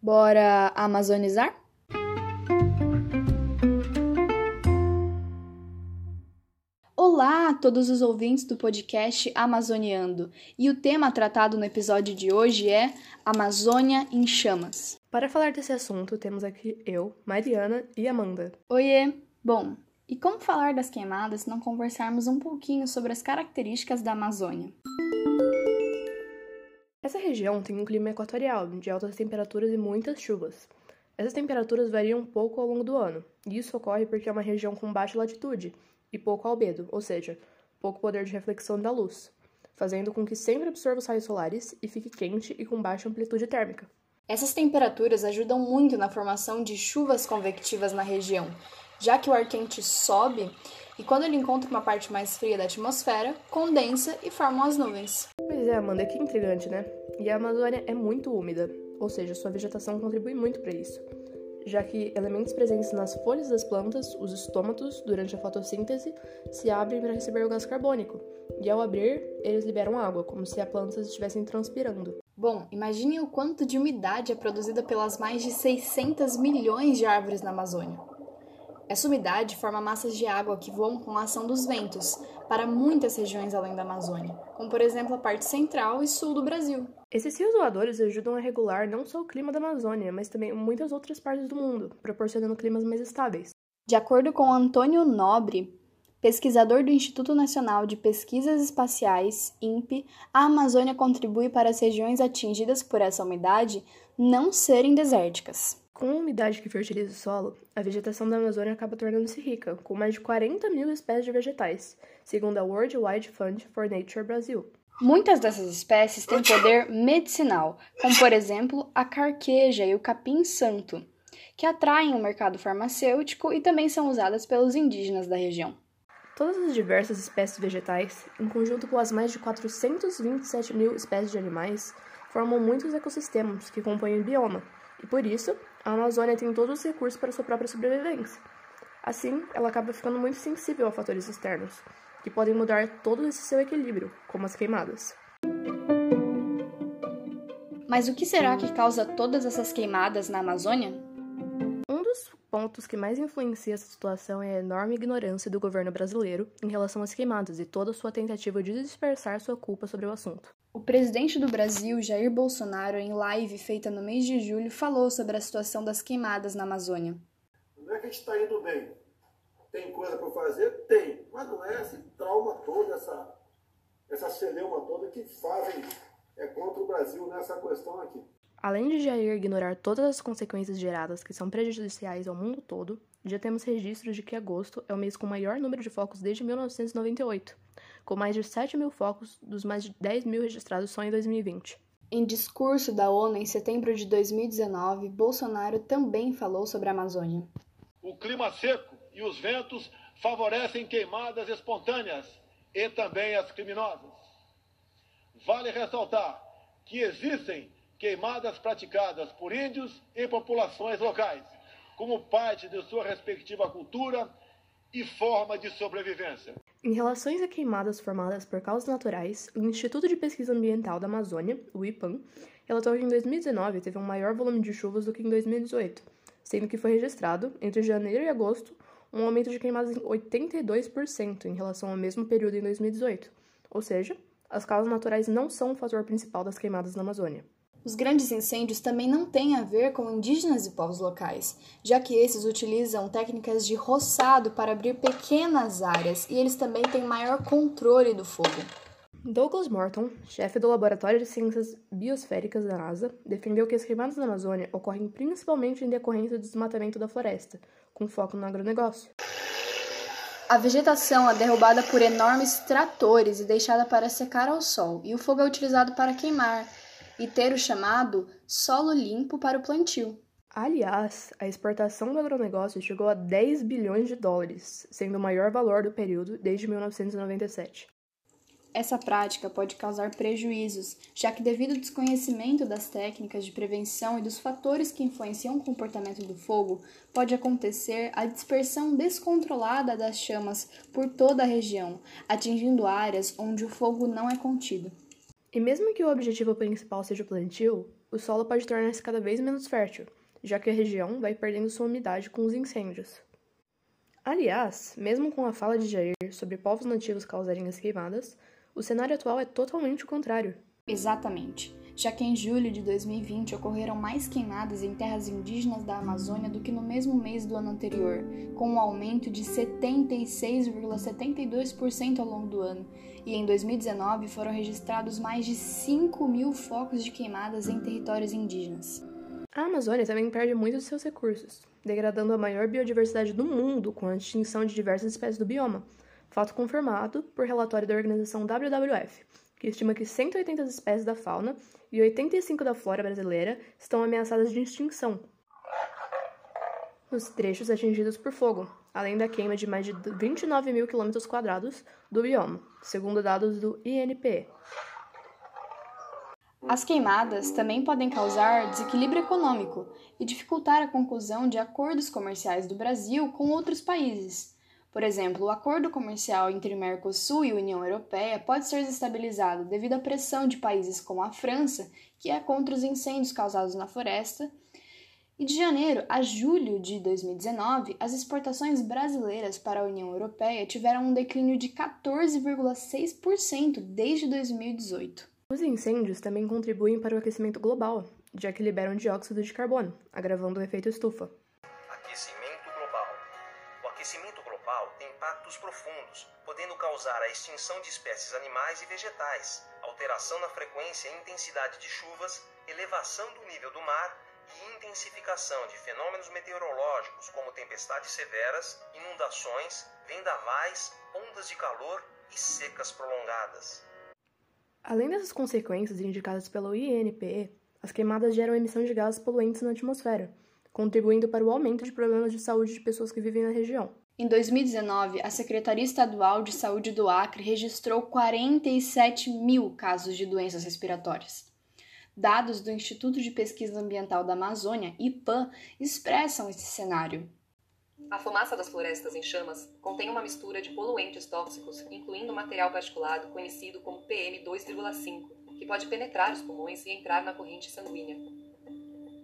Bora amazonizar? Olá a todos os ouvintes do podcast Amazoniando. E o tema tratado no episódio de hoje é Amazônia em Chamas. Para falar desse assunto, temos aqui eu, Mariana e Amanda. Oiê! Bom, e como falar das queimadas se não conversarmos um pouquinho sobre as características da Amazônia? Essa região tem um clima equatorial, de altas temperaturas e muitas chuvas. Essas temperaturas variam um pouco ao longo do ano, e isso ocorre porque é uma região com baixa latitude e pouco albedo, ou seja, pouco poder de reflexão da luz, fazendo com que sempre absorva os raios solares e fique quente e com baixa amplitude térmica. Essas temperaturas ajudam muito na formação de chuvas convectivas na região, já que o ar quente sobe e quando ele encontra uma parte mais fria da atmosfera, condensa e formam as nuvens. É, Amanda, que intrigante, né? E a Amazônia é muito úmida, ou seja, sua vegetação contribui muito para isso, já que elementos presentes nas folhas das plantas, os estômatos, durante a fotossíntese, se abrem para receber o gás carbônico, e ao abrir, eles liberam água, como se as plantas estivessem transpirando. Bom, imagine o quanto de umidade é produzida pelas mais de 600 milhões de árvores na Amazônia. Essa umidade forma massas de água que voam com a ação dos ventos para muitas regiões além da Amazônia, como por exemplo a parte central e sul do Brasil. Esses rios voadores ajudam a regular não só o clima da Amazônia, mas também muitas outras partes do mundo, proporcionando climas mais estáveis. De acordo com Antônio Nobre, pesquisador do Instituto Nacional de Pesquisas Espaciais, INPE, a Amazônia contribui para as regiões atingidas por essa umidade não serem desérticas. Com a umidade que fertiliza o solo, a vegetação da Amazônia acaba tornando-se rica, com mais de 40 mil espécies de vegetais, segundo a World Wide Fund for Nature Brasil. Muitas dessas espécies têm poder medicinal, como por exemplo a carqueja e o capim-santo, que atraem o mercado farmacêutico e também são usadas pelos indígenas da região. Todas as diversas espécies vegetais, em conjunto com as mais de 427 mil espécies de animais, formam muitos ecossistemas que compõem o bioma, e por isso a Amazônia tem todos os recursos para sua própria sobrevivência. Assim, ela acaba ficando muito sensível a fatores externos, que podem mudar todo esse seu equilíbrio, como as queimadas. Mas o que será que causa todas essas queimadas na Amazônia? Um dos pontos que mais influencia essa situação é a enorme ignorância do governo brasileiro em relação às queimadas e toda a sua tentativa de dispersar sua culpa sobre o assunto. O presidente do Brasil, Jair Bolsonaro, em live feita no mês de julho, falou sobre a situação das queimadas na Amazônia. Não é que a gente está indo bem. Tem coisa para fazer? Tem. Mas não é esse trauma todo, essa, essa celeuma toda que fazem é, contra o Brasil nessa questão aqui. Além de Jair ignorar todas as consequências geradas que são prejudiciais ao mundo todo, já temos registros de que agosto é o mês com o maior número de focos desde 1998 com mais de 7 mil focos dos mais de 10 mil registrados só em 2020. Em discurso da ONU em setembro de 2019, Bolsonaro também falou sobre a Amazônia. O clima seco e os ventos favorecem queimadas espontâneas e também as criminosas. Vale ressaltar que existem queimadas praticadas por índios e populações locais, como parte de sua respectiva cultura e forma de sobrevivência. Em relações a queimadas formadas por causas naturais, o Instituto de Pesquisa Ambiental da Amazônia, o IPAM, relatou que em 2019 teve um maior volume de chuvas do que em 2018, sendo que foi registrado, entre janeiro e agosto, um aumento de queimadas em 82% em relação ao mesmo período em 2018. Ou seja, as causas naturais não são o fator principal das queimadas na Amazônia. Os grandes incêndios também não têm a ver com indígenas e povos locais, já que esses utilizam técnicas de roçado para abrir pequenas áreas e eles também têm maior controle do fogo. Douglas Morton, chefe do Laboratório de Ciências Biosféricas da NASA, defendeu que as queimadas na Amazônia ocorrem principalmente em decorrência do desmatamento da floresta, com foco no agronegócio. A vegetação é derrubada por enormes tratores e deixada para secar ao sol, e o fogo é utilizado para queimar, e ter o chamado solo limpo para o plantio. Aliás, a exportação do agronegócio chegou a 10 bilhões de dólares, sendo o maior valor do período desde 1997. Essa prática pode causar prejuízos, já que, devido ao desconhecimento das técnicas de prevenção e dos fatores que influenciam o comportamento do fogo, pode acontecer a dispersão descontrolada das chamas por toda a região, atingindo áreas onde o fogo não é contido. E mesmo que o objetivo principal seja o plantio, o solo pode tornar-se cada vez menos fértil, já que a região vai perdendo sua umidade com os incêndios. Aliás, mesmo com a fala de Jair sobre povos nativos causarem as queimadas, o cenário atual é totalmente o contrário. Exatamente, já que em julho de 2020 ocorreram mais queimadas em terras indígenas da Amazônia do que no mesmo mês do ano anterior, com um aumento de 76,72% ao longo do ano, e em 2019 foram registrados mais de 5 mil focos de queimadas em territórios indígenas. A Amazônia também perde muitos de seus recursos, degradando a maior biodiversidade do mundo com a extinção de diversas espécies do bioma, fato confirmado por relatório da organização WWF, que estima que 180 espécies da fauna e 85 da flora brasileira estão ameaçadas de extinção. Nos trechos atingidos por fogo, além da queima de mais de 29 mil quilômetros quadrados do bioma, segundo dados do INPE. As queimadas também podem causar desequilíbrio econômico e dificultar a conclusão de acordos comerciais do Brasil com outros países. Por exemplo, o acordo comercial entre o Mercosul e a União Europeia pode ser desestabilizado devido à pressão de países como a França, que é contra os incêndios causados na floresta. E de janeiro a julho de 2019, as exportações brasileiras para a União Europeia tiveram um declínio de 14,6% desde 2018. Os incêndios também contribuem para o aquecimento global, já que liberam dióxido de carbono, agravando o efeito estufa. Aquecimento global. O aquecimento impactos profundos, podendo causar a extinção de espécies animais e vegetais, alteração na frequência e intensidade de chuvas, elevação do nível do mar e intensificação de fenômenos meteorológicos como tempestades severas, inundações, vendavais, ondas de calor e secas prolongadas. Além dessas consequências indicadas pelo INPE, as queimadas geram emissão de gases poluentes na atmosfera, contribuindo para o aumento de problemas de saúde de pessoas que vivem na região. Em 2019, a Secretaria Estadual de Saúde do Acre registrou 47 mil casos de doenças respiratórias. Dados do Instituto de Pesquisa Ambiental da Amazônia, IPAM, expressam esse cenário. A fumaça das florestas em chamas contém uma mistura de poluentes tóxicos, incluindo material particulado conhecido como PM2,5, que pode penetrar os pulmões e entrar na corrente sanguínea.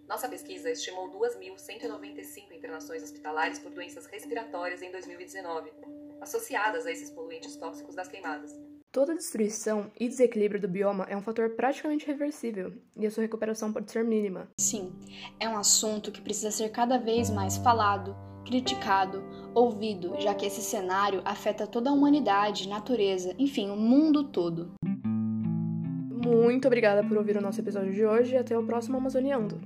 Nossa pesquisa estimou 2.195 internações hospitalares por doenças respiratórias em 2019, associadas a esses poluentes tóxicos das queimadas. Toda destruição e desequilíbrio do bioma é um fator praticamente reversível, e a sua recuperação pode ser mínima. Sim, é um assunto que precisa ser cada vez mais falado, criticado, ouvido, já que esse cenário afeta toda a humanidade, natureza, enfim, o mundo todo. Muito obrigada por ouvir o nosso episódio de hoje e até o próximo Amazoniando.